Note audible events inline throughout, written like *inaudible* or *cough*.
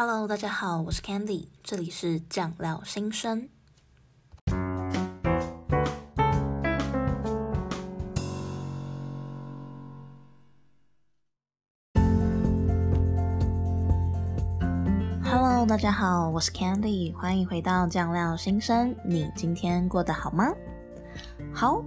Hello，大家好，我是 Candy，这里是酱料新生。Hello，大家好，我是 Candy，欢迎回到酱料新生。你今天过得好吗？好。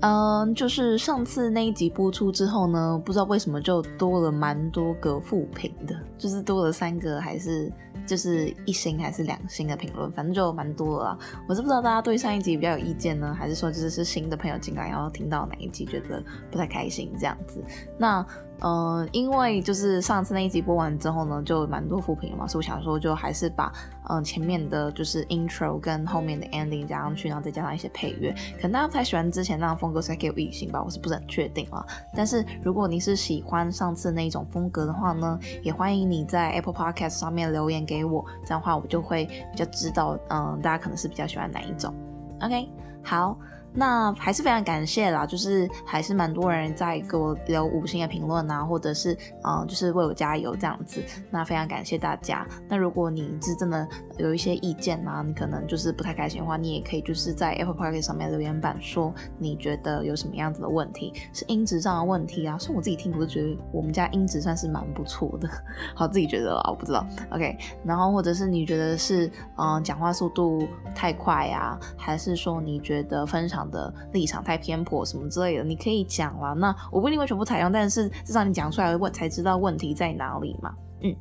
嗯，就是上次那一集播出之后呢，不知道为什么就多了蛮多个负评的，就是多了三个还是就是一星还是两星的评论，反正就蛮多了啦。我是不知道大家对上一集比较有意见呢，还是说就是是新的朋友进来然后听到哪一集觉得不太开心这样子。那。呃，因为就是上次那一集播完之后呢，就蛮多负评嘛，所以我想说就还是把嗯、前面的就是 intro 跟后面的 ending 加上去，然后再加上一些配乐。可能大家不太喜欢之前那样风格，所以给我一星吧，我是不是很确定啊。但是如果你是喜欢上次那一种风格的话呢，也欢迎你在 Apple Podcast 上面留言给我，这样的话我就会比较知道，嗯、大家可能是比较喜欢哪一种。OK，好。那还是非常感谢啦，就是还是蛮多人在给我留五星的评论啊，或者是嗯，就是为我加油这样子。那非常感谢大家。那如果你是真的有一些意见啊，你可能就是不太开心的话，你也可以就是在 Apple Podcast 上面留言板说你觉得有什么样子的问题，是音质上的问题啊。所以我自己听，我就觉得我们家音质算是蛮不错的，*laughs* 好，自己觉得啦，我不知道。OK，然后或者是你觉得是嗯讲话速度太快啊，还是说你觉得分享的立场太偏颇什么之类的，你可以讲啦。那我不一定会全部采用，但是至少你讲出来问才知道问题在哪里嘛。嗯。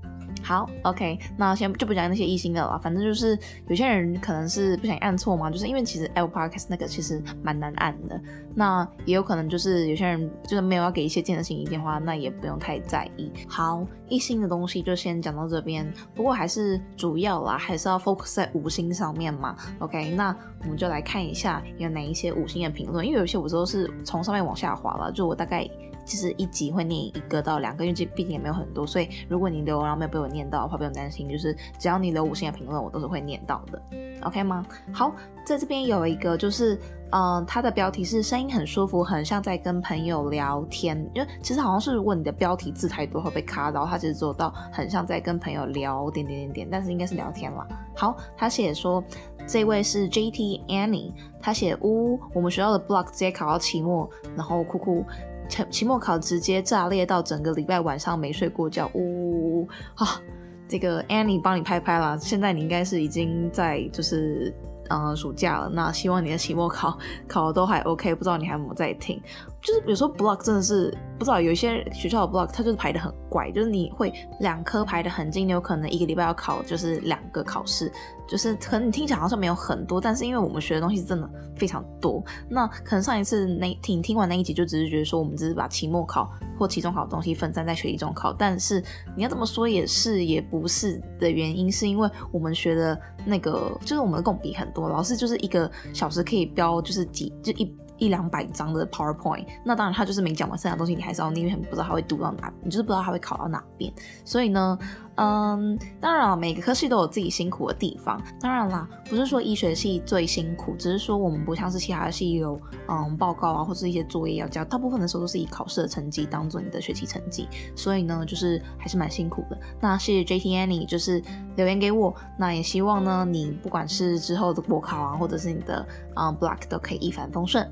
好，OK，那先就不讲那些一星的了，反正就是有些人可能是不想按错嘛，就是因为其实 Apple Podcast 那个其实蛮难按的，那也有可能就是有些人就是没有要给一些建设性意见的话，那也不用太在意。好，一星的东西就先讲到这边，不过还是主要啦，还是要 focus 在五星上面嘛。OK，那我们就来看一下有哪一些五星的评论，因为有些我都是从上面往下滑了，就我大概。其实一集会念一个到两个，因为这毕竟也没有很多，所以如果你留然后没有被我念到的话，不用担心，就是只要你留五星的评论，我都是会念到的，OK 吗？好，在这边有一个就是，嗯、呃，它的标题是声音很舒服，很像在跟朋友聊天，因为其实好像是如果你的标题字太多会被卡到，它其实做到很像在跟朋友聊点点点点，但是应该是聊天啦。好，他写说这位是 JT Annie，他写呜，我们学校的 block 直接考到期末，然后哭哭。期期末考直接炸裂到整个礼拜晚上没睡过觉，呜呜呜啊！这个 Annie 帮你拍拍啦，现在你应该是已经在就是呃暑假了，那希望你的期末考 *laughs* 考的都还 OK，不知道你还有没有在听？就是比如说 block 真的是不知道，有一些学校的 block 它就是排的很怪，就是你会两科排的很近，你有可能一个礼拜要考就是两个考试，就是可能你听起来好像没有很多，但是因为我们学的东西真的非常多，那可能上一次那听听完那一集就只是觉得说我们只是把期末考或期中考的东西分散在学期中考，但是你要这么说也是也不是的原因，是因为我们学的那个就是我们的共笔很多，老师就是一个小时可以标就是几就一。一两百张的 PowerPoint，那当然他就是没讲完，剩下的东西你还是要念，因为不知道他会读到哪，你就是不知道他会考到哪边。所以呢，嗯，当然了，每个科系都有自己辛苦的地方。当然啦，不是说医学系最辛苦，只是说我们不像是其他的系有嗯报告啊，或是一些作业要交，大部分的时候都是以考试的成绩当做你的学期成绩。所以呢，就是还是蛮辛苦的。那谢谢 JT Annie，就是留言给我。那也希望呢，你不管是之后的国考啊，或者是你的嗯 Block 都可以一帆风顺。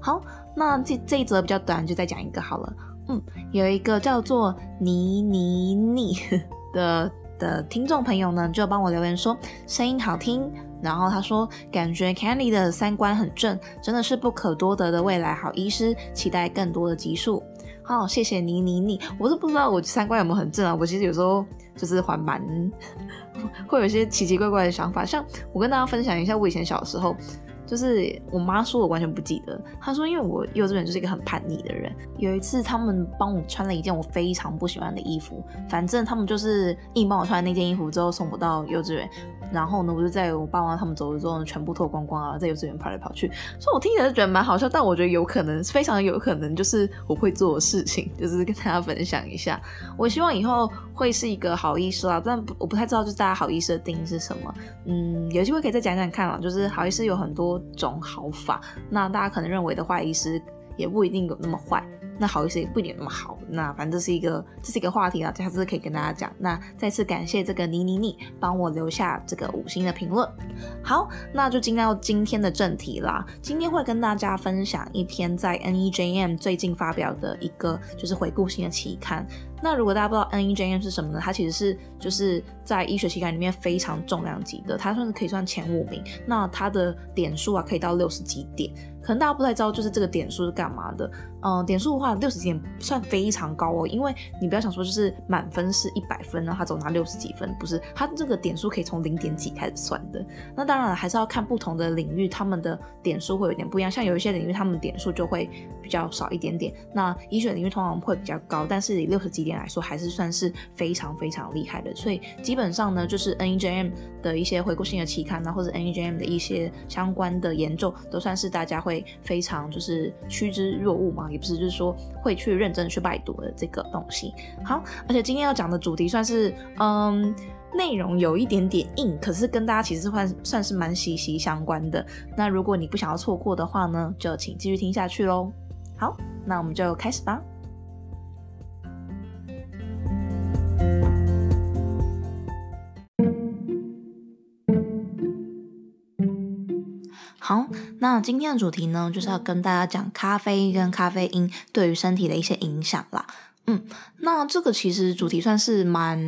好，那这这一则比较短，就再讲一个好了。嗯，有一个叫做妮妮妮的的听众朋友呢，就帮我留言说声音好听，然后他说感觉 Candy 的三观很正，真的是不可多得的未来好医师，期待更多的集数。好，谢谢妮妮妮，我是不知道我三观有没有很正啊，我其实有时候就是还蛮 *laughs* 会有一些奇奇怪怪的想法，像我跟大家分享一下，我以前小时候。就是我妈说，我完全不记得。她说，因为我幼稚园就是一个很叛逆的人。有一次，他们帮我穿了一件我非常不喜欢的衣服，反正他们就是硬帮我穿那件衣服之后送我到幼稚园。然后呢，我就在我爸妈他们走了之后，全部脱光光啊，在幼稚园跑来跑去。所以我听起来就觉得蛮好笑，但我觉得有可能，非常有可能就是我会做的事情，就是跟大家分享一下。我希望以后会是一个好医师啦，但不我不太知道就是大家好医师的定义是什么。嗯，有机会可以再讲讲看啦。就是好医师有很多种好法，那大家可能认为的坏医师也不一定有那么坏。那好医师也不一定有那么好。那反正这是一个这是一个话题啊，下次可以跟大家讲。那再次感谢这个你你你帮我留下这个五星的评论。好，那就进到今天的正题啦。今天会跟大家分享一篇在 NEJM 最近发表的一个就是回顾性的期刊。那如果大家不知道 NEJM 是什么呢？它其实是就是在医学期刊里面非常重量级的，它算是可以算前五名。那它的点数啊可以到六十几点。可能大家不太知道，就是这个点数是干嘛的。嗯，点数的话，六十几点算非常高哦。因为你不要想说，就是满分是一百分，然后他总拿六十几分，不是，他这个点数可以从零点几开始算的。那当然还是要看不同的领域，他们的点数会有点不一样。像有一些领域，他们点数就会比较少一点点。那医学领域通常会比较高，但是以六十几点来说，还是算是非常非常厉害的。所以基本上呢，就是 NEJM 的一些回顾性的期刊呢，或者 NEJM 的一些相关的研究，都算是大家会。非常就是趋之若鹜嘛，也不是，就是说会去认真去拜读的这个东西。好，而且今天要讲的主题算是，嗯，内容有一点点硬，可是跟大家其实算算是蛮息息相关的。那如果你不想要错过的话呢，就请继续听下去喽。好，那我们就开始吧。那今天的主题呢，就是要跟大家讲咖啡跟咖啡因对于身体的一些影响啦。嗯，那这个其实主题算是蛮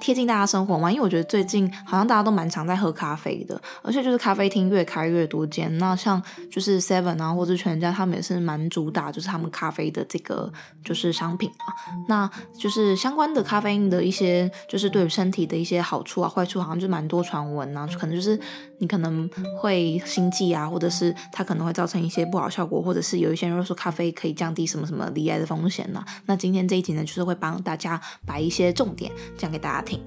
贴近大家生活嘛，因为我觉得最近好像大家都蛮常在喝咖啡的，而且就是咖啡厅越开越多间。那像就是 Seven 啊，或者全家，他们也是蛮主打就是他们咖啡的这个就是商品啊。那就是相关的咖啡因的一些就是对于身体的一些好处啊、坏处，好像就蛮多传闻啊，可能就是你可能会心悸啊，或者是它可能会造成一些不好效果，或者是有一些人说咖啡可以降低什么什么离癌的风险呢、那今天。这一集呢，就是会帮大家把一些重点讲给大家听。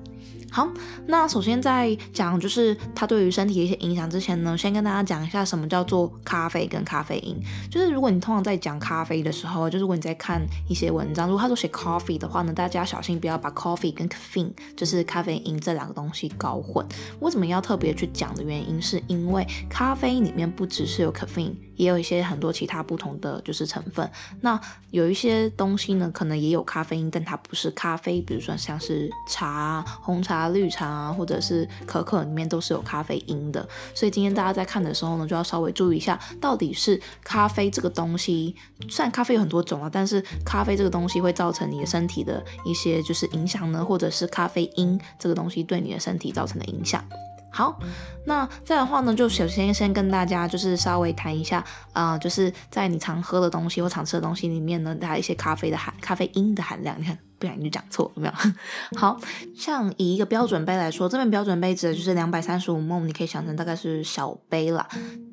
好，那首先在讲就是它对于身体的一些影响之前呢，先跟大家讲一下什么叫做咖啡跟咖啡因。就是如果你通常在讲咖啡的时候，就是如果你在看一些文章，如果他说写 coffee 的话呢，大家小心不要把 coffee 跟 caffeine，就是咖啡因这两个东西搞混。为什么要特别去讲的原因，是因为咖啡里面不只是有 caffeine，也有一些很多其他不同的就是成分。那有一些东西呢，可能也有咖啡因，但它不是咖啡，比如说像是茶、红茶。绿茶啊，或者是可可里面都是有咖啡因的，所以今天大家在看的时候呢，就要稍微注意一下，到底是咖啡这个东西，虽然咖啡有很多种啊，但是咖啡这个东西会造成你的身体的一些就是影响呢，或者是咖啡因这个东西对你的身体造成的影响。好，那这样的话呢，就首先先跟大家就是稍微谈一下，啊、就是在你常喝的东西或常吃的东西里面呢，它一些咖啡的含咖啡因的含量，你看。不然你就讲错，有没有？*laughs* 好像以一个标准杯来说，这边标准杯指的就是两百三十五 m 你可以想成大概是小杯啦。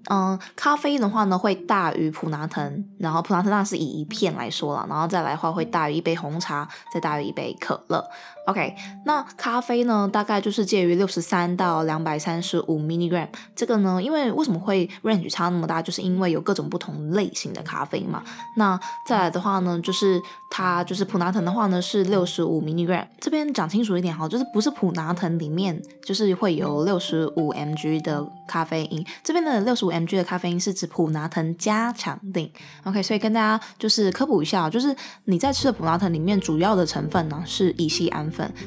嗯，咖啡的话呢，会大于普拿藤，然后普拿藤那是以一片来说了，然后再来的话会大于一杯红茶，再大于一杯可乐。OK，那咖啡呢，大概就是介于六十三到两百三十五 milligram。这个呢，因为为什么会 range 差那么大，就是因为有各种不同类型的咖啡嘛。那再来的话呢，就是它就是普拿藤的话呢是是六十五 mg，。这边讲清楚一点哈，就是不是普拿藤里面就是会有六十五 mg 的咖啡因，这边的六十五 mg 的咖啡因是指普拿藤加强定。OK，所以跟大家就是科普一下，就是你在吃的普拿藤里面主要的成分呢是乙醯胺。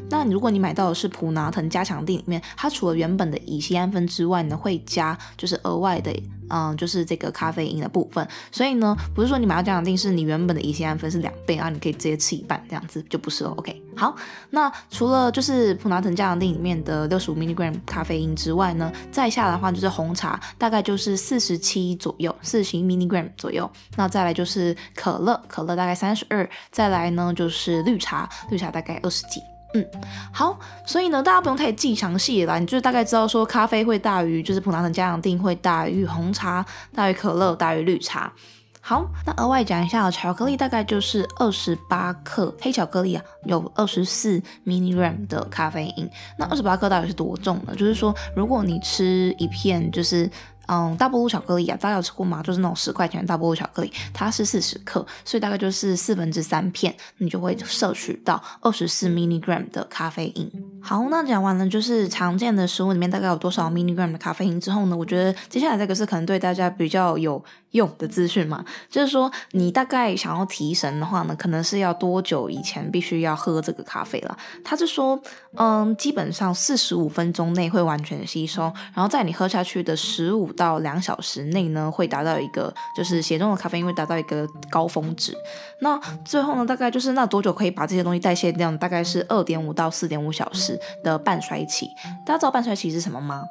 那如果你买到的是普拿藤加强定里面，它除了原本的乙醯胺酚之外呢，会加就是额外的，嗯，就是这个咖啡因的部分。所以呢，不是说你买到加强錠是你原本的乙酰胺酚是两倍啊，你可以直接吃一半这样子就不是了。OK，好，那除了就是普拿疼加强錠里面的六十五 milligram 咖啡因之外呢，再下的话就是红茶，大概就是四十七左右，四十 milligram 左右。那再来就是可乐，可乐大概三十二，再来呢就是绿茶，绿茶大概二十几。嗯，好，所以呢，大家不用太记详细了，你就是大概知道说咖啡会大于，就是普拿疼加强錠会大于红茶，大于可乐，大于绿茶。好，那额外讲一下，巧克力大概就是二十八克，黑巧克力啊，有二十四 m i n i r a m 的咖啡因。那二十八克到底是多重呢？就是说，如果你吃一片，就是。嗯，大波路巧克力啊，大家有吃过吗？就是那种十块钱的大波路巧克力，它是四十克，所以大概就是四分之三片，你就会摄取到二十四 milligram 的咖啡因。好，那讲完了就是常见的食物里面大概有多少 milligram 的咖啡因之后呢，我觉得接下来这个是可能对大家比较有用的资讯嘛，就是说你大概想要提神的话呢，可能是要多久以前必须要喝这个咖啡了？他就说，嗯，基本上四十五分钟内会完全吸收，然后在你喝下去的十五到两小时内呢，会达到一个就是血中的咖啡因会达到一个高峰值。那最后呢，大概就是那多久可以把这些东西代谢掉？大概是二点五到四点五小时的半衰期。大家知道半衰期是什么吗？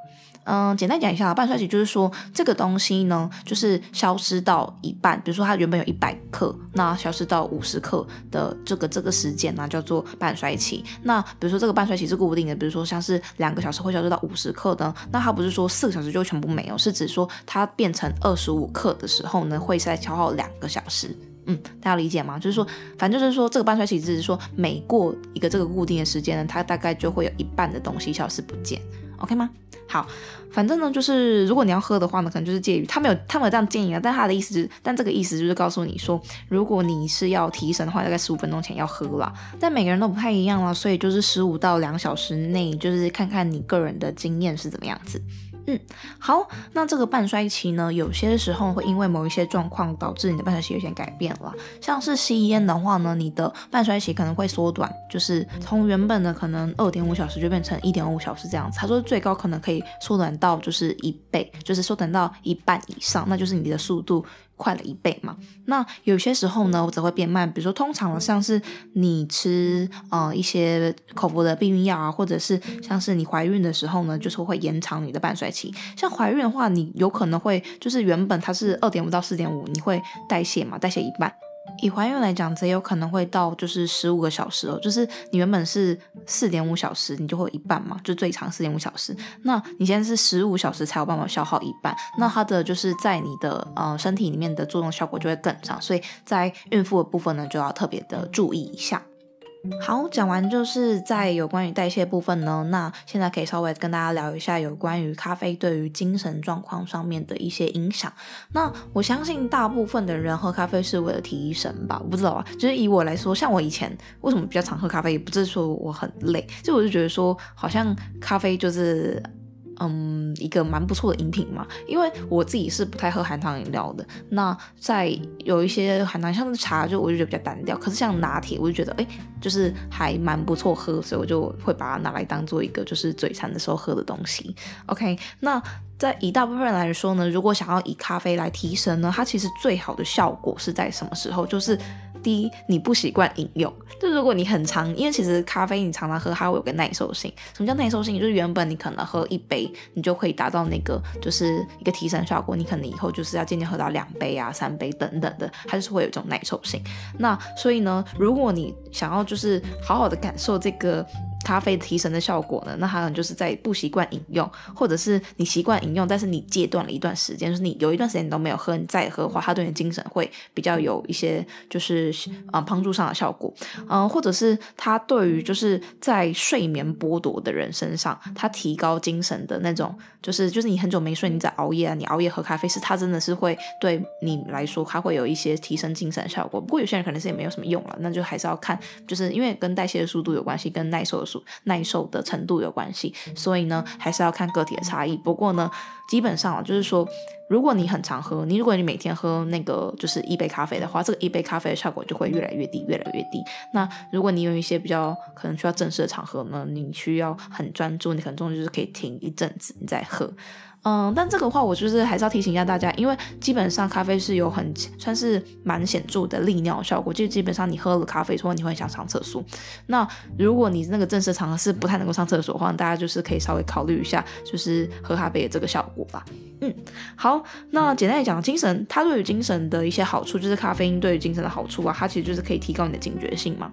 嗯，简单讲一下，半衰期就是说这个东西呢，就是消失到一半，比如说它原本有一百克，那消失到五十克的这个这个时间呢，叫做半衰期。那比如说这个半衰期是固定的，比如说像是两个小时会消失到五十克的，那它不是说四个小时就全部没有，是指说它变成二十五克的时候呢，会再消耗两个小时。嗯，大家理解吗？就是说，反正就是说，这个半衰期只是说每过一个这个固定的时间呢，它大概就会有一半的东西消失不见。OK 吗？好，反正呢，就是如果你要喝的话呢，可能就是介于他没有他没有这样建议啊，但他的意思就，但这个意思就是告诉你说，如果你是要提神的话，大概十五分钟前要喝啦。但每个人都不太一样啦，所以就是十五到两小时内，就是看看你个人的经验是怎么样子。嗯，好，那这个半衰期呢，有些时候会因为某一些状况导致你的半衰期有些改变了。像是吸烟的话呢，你的半衰期可能会缩短，就是从原本的可能二点五小时就变成一点五小时这样子。他说最高可能可以缩短到就是一倍，就是缩短到一半以上，那就是你的速度。快了一倍嘛？那有些时候呢，我则会变慢。比如说，通常像是你吃呃一些口服的避孕药啊，或者是像是你怀孕的时候呢，就是会延长你的半衰期。像怀孕的话，你有可能会就是原本它是二点五到四点五，你会代谢嘛，代谢一半。以怀孕来讲，则有可能会到就是十五个小时哦，就是你原本是四点五小时，你就会有一半嘛，就最长四点五小时。那你现在是十五小时才有办法消耗一半，那它的就是在你的呃身体里面的作用效果就会更长，所以在孕妇的部分呢，就要特别的注意一下。好，讲完就是在有关于代谢部分呢，那现在可以稍微跟大家聊一下有关于咖啡对于精神状况上面的一些影响。那我相信大部分的人喝咖啡是为了提神吧，我不知道啊。就是以我来说，像我以前为什么比较常喝咖啡，也不是说我很累，就我就觉得说好像咖啡就是。嗯，一个蛮不错的饮品嘛，因为我自己是不太喝含糖饮料的。那在有一些含糖，像是茶，就我就觉得比较单调。可是像拿铁，我就觉得哎，就是还蛮不错喝，所以我就会把它拿来当做一个就是嘴馋的时候喝的东西。OK，那在以大部分人来说呢，如果想要以咖啡来提神呢，它其实最好的效果是在什么时候？就是。第一，你不习惯饮用，就如果你很常，因为其实咖啡你常常喝，它会有个耐受性。什么叫耐受性？就是原本你可能喝一杯，你就可以达到那个就是一个提升效果，你可能以后就是要渐渐喝到两杯啊、三杯等等的，它就是会有一种耐受性。那所以呢，如果你想要就是好好的感受这个。咖啡提神的效果呢？那它可能就是在不习惯饮用，或者是你习惯饮用，但是你戒断了一段时间，就是你有一段时间你都没有喝，你再喝的话，它对你精神会比较有一些就是呃帮助上的效果，嗯、或者是它对于就是在睡眠剥夺的人身上，它提高精神的那种，就是就是你很久没睡，你在熬夜啊，你熬夜喝咖啡是它真的是会对你来说，它会有一些提升精神的效果。不过有些人可能是也没有什么用了，那就还是要看，就是因为跟代谢的速度有关系，跟耐受的速。耐受的程度有关系，所以呢，还是要看个体的差异。不过呢，基本上就是说，如果你很常喝，你如果你每天喝那个就是一杯咖啡的话，这个一杯咖啡的效果就会越来越低，越来越低。那如果你有一些比较可能需要正式的场合呢，你需要很专注，你可能就是可以停一阵子，你再喝。嗯，但这个话我就是还是要提醒一下大家，因为基本上咖啡是有很算是蛮显著的利尿效果，就基本上你喝了咖啡之后你会想上厕所。那如果你那个正式场合是不太能够上厕所的话，大家就是可以稍微考虑一下，就是喝咖啡的这个效果吧。嗯，好，那简单来讲，精神它对于精神的一些好处，就是咖啡因对于精神的好处啊，它其实就是可以提高你的警觉性嘛。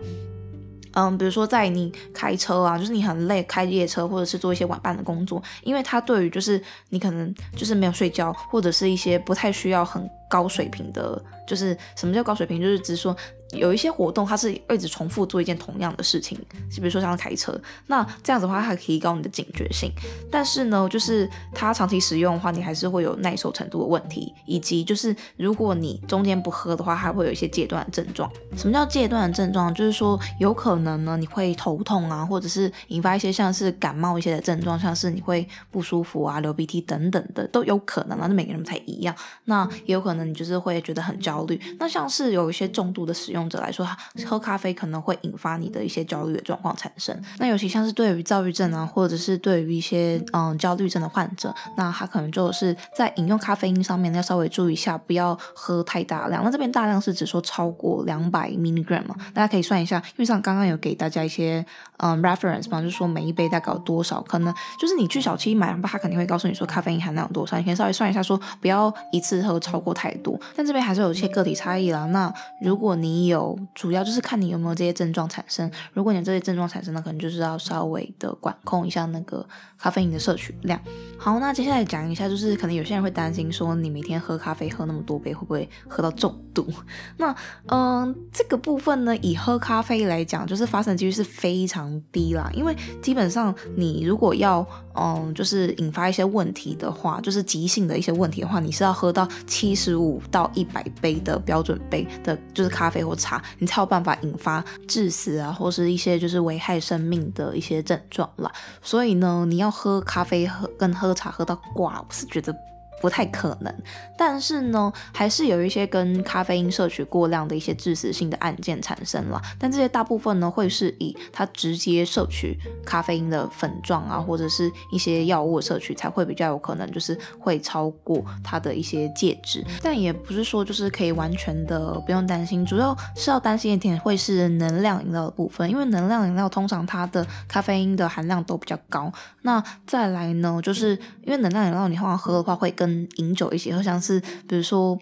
嗯，比如说在你开车啊，就是你很累，开夜车或者是做一些晚班的工作，因为它对于就是你可能就是没有睡觉，或者是一些不太需要很高水平的，就是什么叫高水平？就是只是说有一些活动它是一直重复做一件同样的事情，就比如说像开车，那这样子的话，它可以提高你的警觉性。但是呢，就是它长期使用的话，你还是会有耐受程度的问题，以及就是如果你中间不喝的话，还会有一些戒断症状。什么叫戒断症状？就是说有可能呢，你会头痛啊，或者是引发一些像是感冒一些的症状，像是你会不舒服啊、流鼻涕等等的都有可能啊。那每个人不太一样，那也有可能你就是会觉得很焦虑。那像是有一些重度的使用者来说，喝咖啡可能会引发你的一些焦虑的状况产生。那尤其像是对于躁郁症啊，或者是对于一些嗯焦虑症的患者，那他可能就是在饮用咖啡因上面要稍微注意一下，不要喝太大量。那这边大量是指说超过两百 milligram 嘛，大家可以算一下，因为像刚刚有给大家一些嗯 reference 嘛，就是说每一杯大概有多少，可能就是你去小七买，他肯定会告诉你说咖啡因含量有多少，你可以稍微算一下，说不要一次喝超过太多。但这边还是有一些个体差异啦。那如果你有，主要就是看你有没有这些症状产生。如果你有这些症状产生，那可能就是要稍微的管控一下那个咖啡因的摄取量。好，那接下来讲一下，就是可能有些人会担心说，你每天喝咖啡喝那么多杯，会不会喝到中毒？*laughs* 那嗯、这个部分呢，以喝咖啡来讲，就是发生几率是非常低啦。因为基本上你如果要嗯，就是引发一些问题的话，就是急性的一些问题的话，你是要喝到七十五到一百杯的标准杯的，就是咖啡或茶，你才有办法引发致死啊，或是一些就是危害生命的一些症状啦。所以呢，你要喝咖啡喝跟喝茶喝到挂，我是觉得。不太可能，但是呢，还是有一些跟咖啡因摄取过量的一些致死性的案件产生了。但这些大部分呢，会是以他直接摄取咖啡因的粉状啊，或者是一些药物摄取，才会比较有可能就是会超过他的一些介质。但也不是说就是可以完全的不用担心，主要是要担心一点会是能量饮料的部分，因为能量饮料通常它的咖啡因的含量都比较高。那再来呢，就是因为能量饮料你通常喝的话会更跟饮酒一起喝，像是比如说，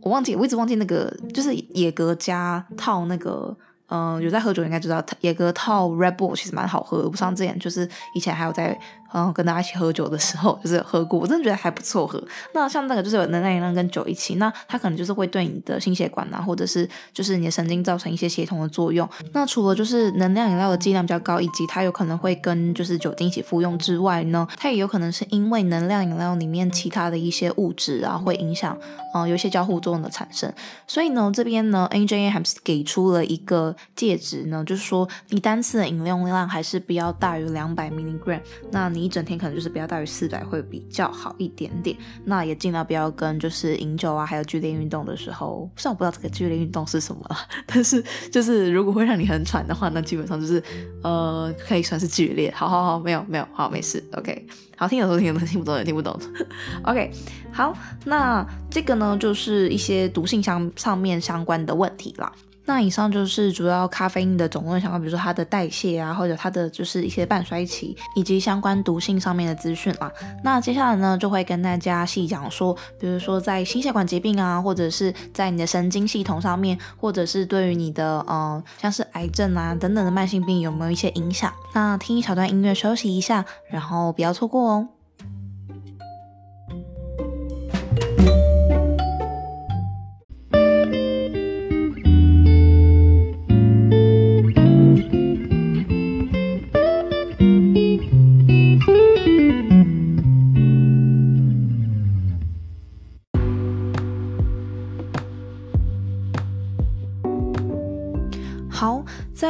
我忘记，我一直忘记那个，就是野格加套那个。嗯、有在喝酒应该知道，野格套 Red Bull 其实蛮好喝的。我上之前就是以前还有在嗯跟大家一起喝酒的时候，*laughs* 就是喝过，我真的觉得还不错喝。那像那个就是有能量饮料跟酒一起，那它可能就是会对你的心血管啊，或者是就是你的神经造成一些协同的作用。那除了就是能量饮料的剂量比较高，以及它有可能会跟就是酒精一起服用之外呢，它也有可能是因为能量饮料里面其他的一些物质啊，会影响嗯、有一些交互作用的产生。所以呢，这边呢，NJA 还是给出了一个。戒指呢，就是说你单次的饮用量还是不要大于两百 milligram，那你一整天可能就是不要大于四百会比较好一点点。那也尽量不要跟就是饮酒啊，还有剧烈运动的时候，虽然我不知道这个剧烈运动是什么，*laughs* 但是就是如果会让你很喘的话，那基本上就是呃可以算是剧烈。好好好，没有没有，好没事，OK，好，听得懂听得懂，听不懂也听不懂，*laughs* OK，好，那这个呢就是一些毒性相上面相关的问题啦。那以上就是主要咖啡因的总论相关，比如说它的代谢啊，或者它的就是一些半衰期，以及相关毒性上面的资讯啦。那接下来呢，就会跟大家细讲说，比如说在心血管疾病啊，或者是在你的神经系统上面，或者是对于你的嗯，像是癌症啊等等的慢性病有没有一些影响。那听一小段音乐休息一下，然后不要错过哦。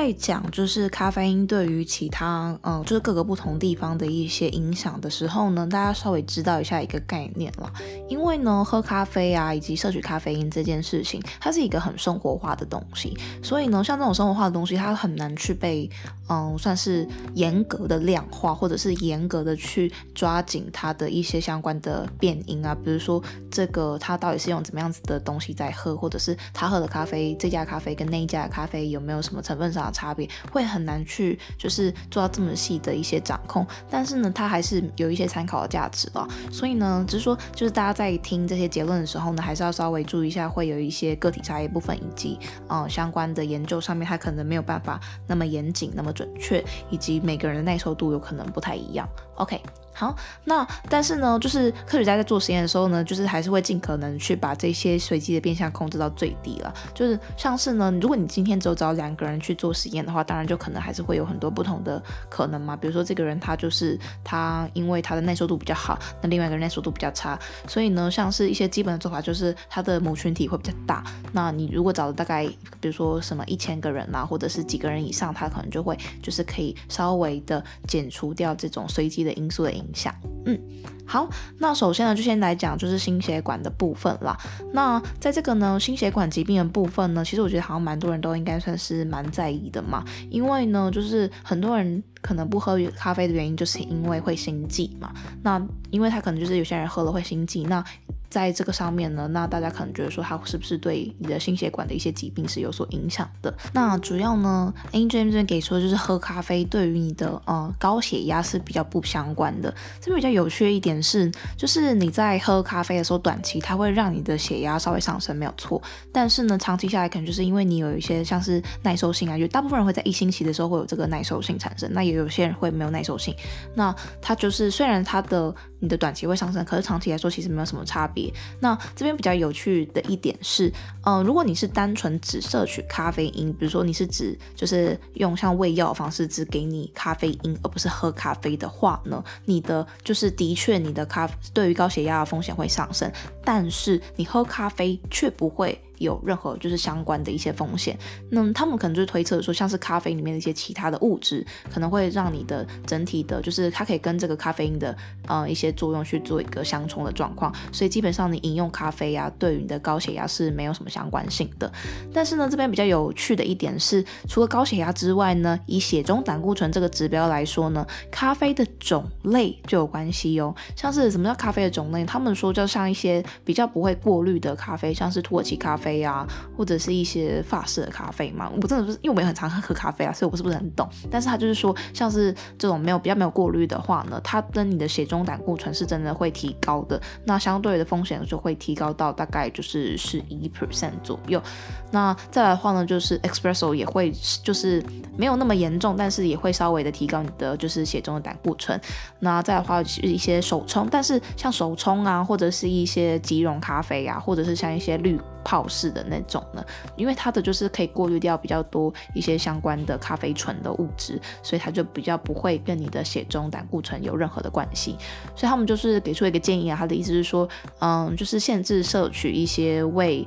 在讲就是咖啡因对于其他嗯，就是各个不同地方的一些影响的时候呢，大家稍微知道一下一个概念了。因为呢，喝咖啡啊，以及摄取咖啡因这件事情，它是一个很生活化的东西，所以呢，像这种生活化的东西，它很难去被嗯，算是严格的量化，或者是严格的去抓紧它的一些相关的变因啊，比如说这个它到底是用怎么样子的东西在喝，或者是他喝的咖啡，这家咖啡跟那一家的咖啡有没有什么成分上的差别会很难去就是做到这么细的一些掌控，但是呢，它还是有一些参考的价值了。所以呢，只是说就是大家在听这些结论的时候呢，还是要稍微注意一下，会有一些个体差异部分，以及嗯、相关的研究上面，它可能没有办法那么严谨、那么准确，以及每个人的耐受度有可能不太一样。OK。好，那但是呢，就是科学家在做实验的时候呢，就是还是会尽可能去把这些随机的变相控制到最低了。就是像是呢，如果你今天只有找两个人去做实验的话，当然就可能还是会有很多不同的可能嘛。比如说这个人他就是他因为他的耐受度比较好，那另外一个人耐受度比较差，所以呢，像是一些基本的做法就是他的母群体会比较大。那你如果找了大概比如说什么一千个人啊，或者是几个人以上，他可能就会就是可以稍微的减除掉这种随机的因素的影响。嗯，好，那首先呢，就先来讲就是心血管的部分啦。那在这个呢，心血管疾病的部分呢，其实我觉得好像蛮多人都应该算是蛮在意的嘛，因为呢，就是很多人可能不喝咖啡的原因，就是因为会心悸嘛。那因为他可能就是有些人喝了会心悸，那。在这个上面呢，那大家可能觉得说它是不是对你的心血管的一些疾病是有所影响的？那主要呢，Angel 这边给出的就是喝咖啡对于你的呃高血压是比较不相关的。这边比较有趣的一点是，就是你在喝咖啡的时候，短期它会让你的血压稍微上升，没有错。但是呢，长期下来可能就是因为你有一些像是耐受性啊，就大部分人会在一星期的时候会有这个耐受性产生，那也有些人会没有耐受性。那它就是虽然它的你的短期会上升，可是长期来说其实没有什么差别。那这边比较有趣的一点是，嗯、如果你是单纯只摄取咖啡因，比如说你是只就是用像喂药的方式只给你咖啡因，而不是喝咖啡的话呢，你的就是的确你的咖对于高血压的风险会上升，但是你喝咖啡却不会。有任何就是相关的一些风险，那他们可能就是推测说，像是咖啡里面的一些其他的物质，可能会让你的整体的，就是它可以跟这个咖啡因的呃一些作用去做一个相冲的状况，所以基本上你饮用咖啡呀，对于你的高血压是没有什么相关性的。但是呢，这边比较有趣的一点是，除了高血压之外呢，以血中胆固醇这个指标来说呢，咖啡的种类就有关系哦。像是什么叫咖啡的种类？他们说就像一些比较不会过滤的咖啡，像是土耳其咖啡。啡啊，或者是一些法式的咖啡嘛，我真的不是，因为我们也很常喝咖啡啊，所以我不是不是很懂。但是它就是说，像是这种没有比较没有过滤的话呢，它跟你的血中胆固醇是真的会提高的，那相对的风险就会提高到大概就是十一 percent 左右。那再来的话呢，就是 espresso 也会就是没有那么严重，但是也会稍微的提高你的就是血中的胆固醇。那再来的话是一些手冲，但是像手冲啊，或者是一些即溶咖啡啊，或者是像一些绿泡式的那种呢，因为它的就是可以过滤掉比较多一些相关的咖啡醇的物质，所以它就比较不会跟你的血中胆固醇有任何的关系。所以他们就是给出一个建议啊，他的意思是说，嗯，就是限制摄取一些未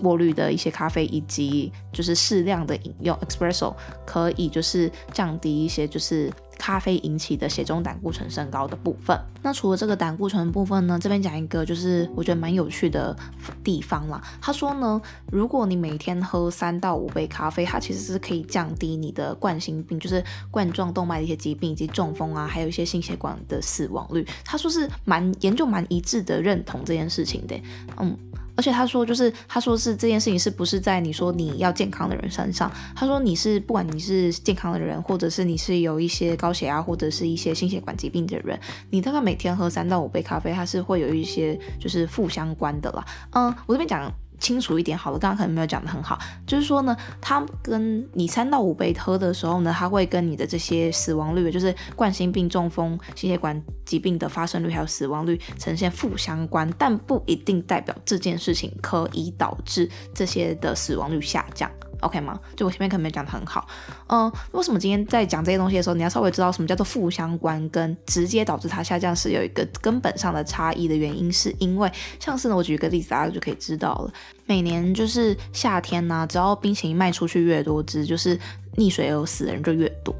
过滤的一些咖啡，以及就是适量的饮用 espresso，可以就是降低一些就是。咖啡引起的血中胆固醇升高的部分。那除了这个胆固醇部分呢，这边讲一个就是我觉得蛮有趣的地方啦。他说呢，如果你每天喝三到五杯咖啡，它其实是可以降低你的冠心病，就是冠状动脉的一些疾病以及中风啊，还有一些心血管的死亡率。他说是蛮研究蛮一致的认同这件事情的，嗯。而且他说，就是他说是这件事情是不是在你说你要健康的人身上？他说你是不管你是健康的人，或者是你是有一些高血压或者是一些心血管疾病的人，你大概每天喝三到五杯咖啡，它是会有一些就是负相关的啦。嗯，我这边讲。清楚一点好了，刚刚可能没有讲的很好，就是说呢，它跟你三到五杯喝的时候呢，它会跟你的这些死亡率，就是冠心病、中风、心血管疾病的发生率还有死亡率呈现负相关，但不一定代表这件事情可以导致这些的死亡率下降。OK 吗？就我前面可能没讲得很好，嗯，为什么今天在讲这些东西的时候，你要稍微知道什么叫做负相关跟直接导致它下降是有一个根本上的差异的原因，是因为像是呢，我举一个例子，大家就可以知道了。每年就是夏天呢、只要冰淇淋卖出去越多只，就是溺水而死的人就越多，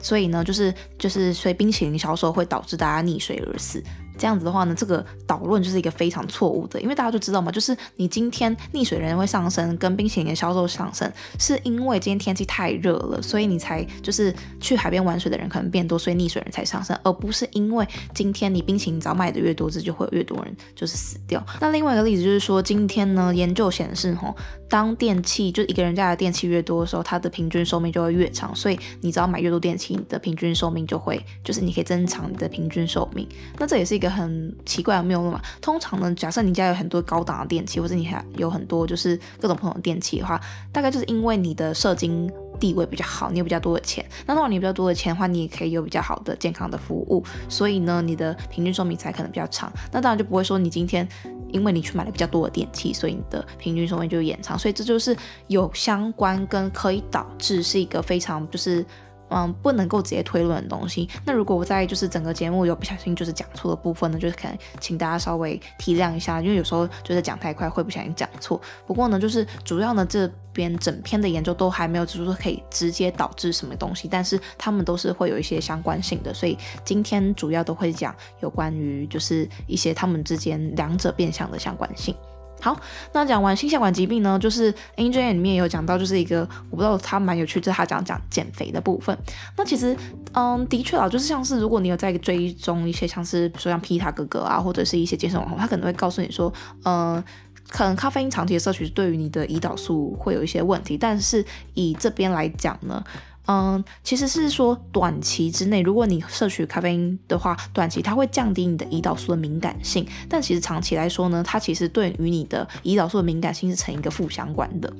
所以呢，就是就是所以冰淇淋销售会导致大家溺水而死。这样子的话呢，这个导论就是一个非常错误的，因为大家就知道嘛，就是你今天溺水人会上升，跟冰淇淋的销售上升，是因为今天天气太热了，所以你才就是去海边玩水的人可能变多，所以溺水人才上升，而不是因为今天你冰淇淋只要卖的越多，这就会有越多人就是死掉。那另外一个例子就是说，今天呢，研究显示吼，当电器就一个人家的电器越多的时候，它的平均寿命就会越长，所以你只要买越多电器，你的平均寿命就会就是你可以增长你的平均寿命。那这也是一个。很奇怪，没有那么。通常呢，假设你家有很多高档的电器，或者你还有很多就是各种不同的电器的话，大概就是因为你的射精地位比较好，你有比较多的钱。那如果你比较多的钱的话，你也可以有比较好的健康的服务，所以呢，你的平均寿命才可能比较长。那当然就不会说你今天因为你去买了比较多的电器，所以你的平均寿命就延长。所以这就是有相关跟可以导致是一个非常就是。嗯，不能够直接推论的东西。那如果我在就是整个节目有不小心就是讲错的部分呢，就是可能请大家稍微体谅一下，因为有时候就是讲太快会不小心讲错。不过呢，就是主要呢这边整篇的研究都还没有指出说可以直接导致什么东西，但是他们都是会有一些相关性的。所以今天主要都会讲有关于就是一些他们之间两者变相的相关性。好，那讲完心血管疾病呢，就是 NJN 里面也有讲到，就是一个我不知道他蛮有趣，就是他讲讲减肥的部分。那其实，嗯，的确啊，就是像是如果你有在追踪一些像是比如说像皮塔哥哥啊，或者是一些健身网红，他可能会告诉你说，嗯，可能咖啡因长期的摄取对于你的胰岛素会有一些问题，但是以这边来讲呢。嗯，其实是说短期之内，如果你摄取咖啡因的话，短期它会降低你的胰岛素的敏感性，但其实长期来说呢，它其实对于你的胰岛素的敏感性是成一个负相关的。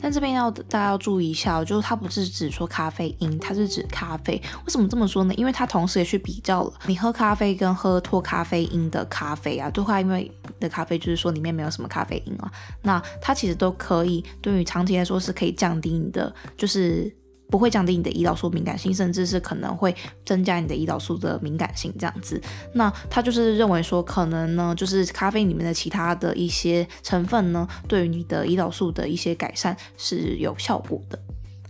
但这边要大家要注意一下，就是它不是指说咖啡因，它是指咖啡。为什么这么说呢？因为它同时也去比较了你喝咖啡跟喝脱咖啡因的咖啡啊，脱咖啡因的咖啡就是说里面没有什么咖啡因啊，那它其实都可以对于长期来说是可以降低你的就是。不会降低你的胰岛素敏感性，甚至是可能会增加你的胰岛素的敏感性这样子。那他就是认为说，可能呢，就是咖啡里面的其他的一些成分呢，对于你的胰岛素的一些改善是有效果的。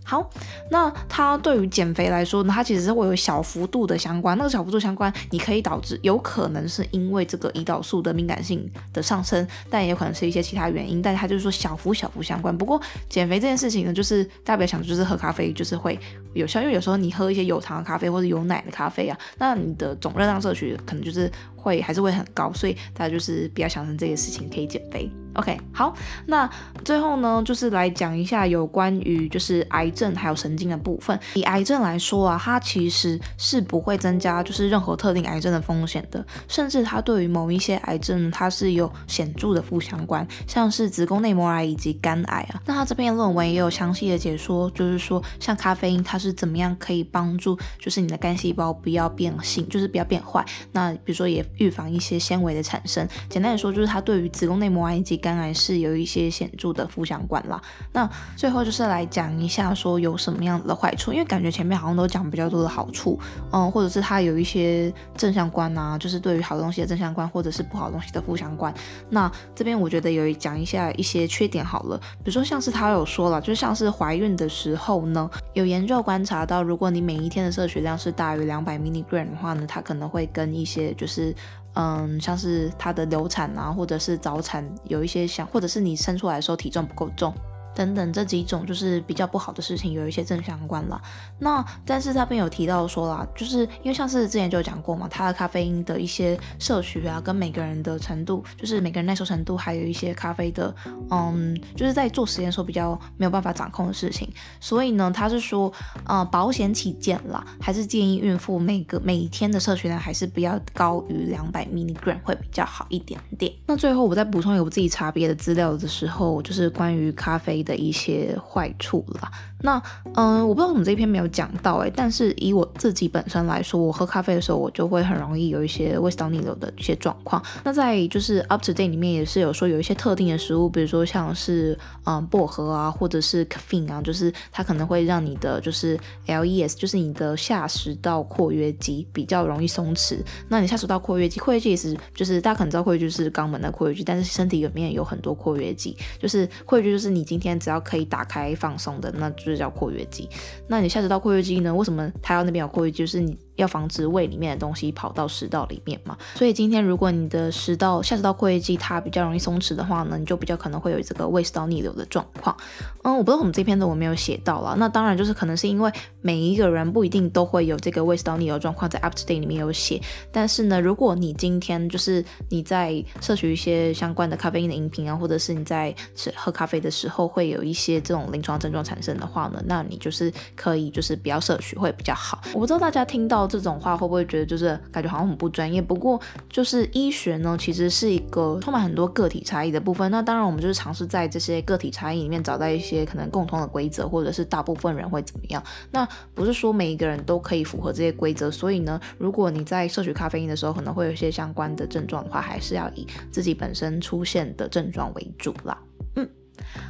好，那它对于减肥来说呢，它其实是会有小幅度的相关。那个小幅度相关，你可以导致有可能是因为这个胰岛素的敏感性的上升，但也有可能是一些其他原因。但是它就是说小幅小幅相关。不过减肥这件事情呢，就是大家不要想就是喝咖啡就是会有效，因为有时候你喝一些有糖的咖啡或者有奶的咖啡啊，那你的总热量摄取可能就是会还是会很高，所以大家就是不要想成这个事情可以减肥。OK，好，那最后呢，就是来讲一下有关于就是癌症还有神经的部分。以癌症来说啊，它其实是不会增加就是任何特定癌症的风险的，甚至它对于某一些癌症它是有显著的负相关，像是子宫内膜癌以及肝癌啊。那它这篇论文也有详细的解说，就是说像咖啡因它是怎么样可以帮助就是你的肝细胞不要变性，就是不要变坏。那比如说也预防一些纤维的产生。简单的说，就是它对于子宫内膜癌以及肝癌是有一些显著的负相关啦。那最后就是来讲一下，说有什么样的坏处，因为感觉前面好像都讲比较多的好处，嗯，或者是它有一些正相关啊，就是对于好东西的正相关，或者是不好东西的负相关。那这边我觉得有讲一下一些缺点好了，比如说像是他有说了，就像是怀孕的时候呢，有研究观察到，如果你每一天的摄取量是大于两百 milligram 的话呢，它可能会跟一些就是。嗯，像是它的流产啊，或者是早产，有一些想，或者是你生出来的时候体重不够重。等等这几种就是比较不好的事情，有一些正相关了。那但是他边有提到说啦，就是因为像是之前就有讲过嘛，它的咖啡因的一些摄取啊，跟每个人的程度，就是每个人耐受程度，还有一些咖啡的，嗯，就是在做实验时候比较没有办法掌控的事情。所以呢，他是说，呃，保险起见啦，还是建议孕妇每个每天的摄取量还是不要高于两百 milligram 会比较好一点点。那最后我再补充一个我自己查别的资料的时候，就是关于咖啡的一些坏处啦。那嗯，我不知道我们这篇没有讲到哎、但是以我自己本身来说，我喝咖啡的时候，我就会很容易有一些胃食道逆流的一些状况。那在就是 Up to Date 里面也是有说有一些特定的食物，比如说像是嗯薄荷啊，或者是 caffeine 啊，就是它可能会让你的就是 LES，就是你的下食道括约肌比较容易松弛。那你下食道括约肌，括约肌也是就是大家可能知道括约肌是肛门的括约肌，但是身体里面有很多括约肌，就是括约肌就是你今天只要可以打开放松的，那就是叫括约肌。那你下肢到括约肌呢？为什么它要那边有括约肌？就是你。要防止胃里面的东西跑到食道里面嘛，所以今天如果你的食道下食道括约肌它比较容易松弛的话呢，你就比较可能会有这个胃食道逆流的状况。嗯，我不知道我们这篇的我没有写到啦。那当然就是可能是因为每一个人不一定都会有这个胃食道逆流状况，在 Up to Date 里面有写。但是呢，如果你今天就是你在摄取一些相关的咖啡因的饮品啊，或者是你在吃喝咖啡的时候会有一些这种临床症状产生的话呢，那你就是可以就是不要摄取会比较好。我不知道大家听到。这种话会不会觉得就是感觉好像很不专业？不过就是医学呢，其实是一个充满很多个体差异的部分。那当然，我们就是尝试在这些个体差异里面找到一些可能共通的规则，或者是大部分人会怎么样。那不是说每一个人都可以符合这些规则。所以呢，如果你在摄取咖啡因的时候，可能会有一些相关的症状的话，还是要以自己本身出现的症状为主啦。嗯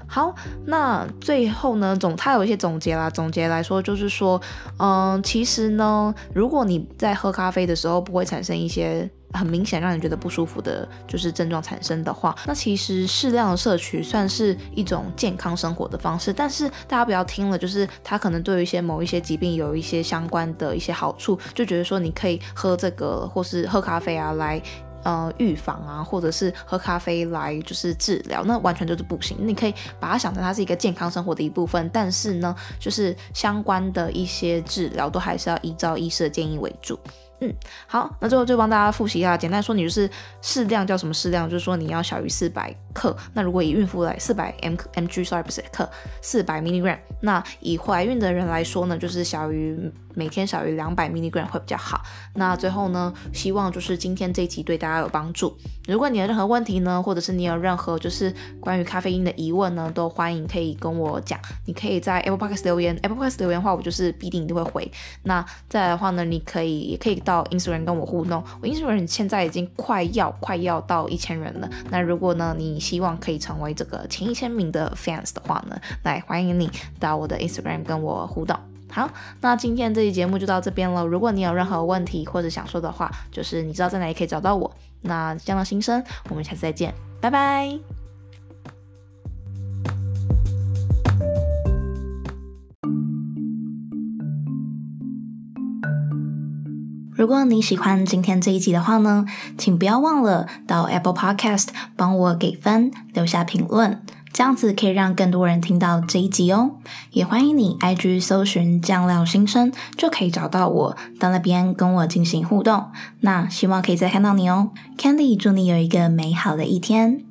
好，那最后呢，总他有一些总结啦。总结来说就是说，嗯，其实呢，如果你在喝咖啡的时候不会产生一些很明显让你觉得不舒服的，就是症状产生的话，那其实适量的摄取算是一种健康生活的方式。但是大家不要听了，就是它可能对于一些某一些疾病有一些相关的一些好处，就觉得说你可以喝这个或是喝咖啡啊来。呃，预防啊，或者是喝咖啡来就是治疗，那完全就是不行。你可以把它想成它是一个健康生活的一部分，但是呢，就是相关的一些治疗都还是要依照医师的建议为主。嗯，好，那最后就帮大家复习一下，简单说，你就是适量叫什么适量？就是说你要小于四百克。那如果以孕妇来，四百 m mg，sorry 不是克，四百 milligram。那以怀孕的人来说呢，就是小于。每天小于两百 milligram 会比较好。那最后呢，希望就是今天这一集对大家有帮助。如果你有任何问题呢，或者是你有任何就是关于咖啡因的疑问呢，都欢迎可以跟我讲。你可以在 Apple Podcast 留言，Apple Podcast 留言的话，我就是必定都会回。那再来的话呢，你可以也可以到 Instagram 跟我互动。我 Instagram 现在已经快要快要到一千人了。那如果呢，你希望可以成为这个前一千名的 fans 的话呢，来欢迎你到我的 Instagram 跟我互动。好，那今天这期节目就到这边了。如果你有任何问题或者想说的话，就是你知道在哪里可以找到我。那酱料心声，我们下次再见，拜拜。如果你喜欢今天这一集的话呢，请不要忘了到 Apple Podcast 帮我给分，留下评论。这样子可以让更多人听到这一集哦，也欢迎你 IG 搜寻酱料新生，就可以找到我，到那边跟我进行互动。那希望可以再看到你哦，Candy 祝你有一个美好的一天。